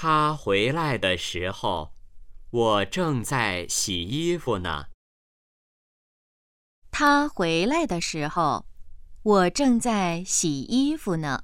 他回来的时候我正在洗衣服呢。他回来的时候我正在洗衣服呢。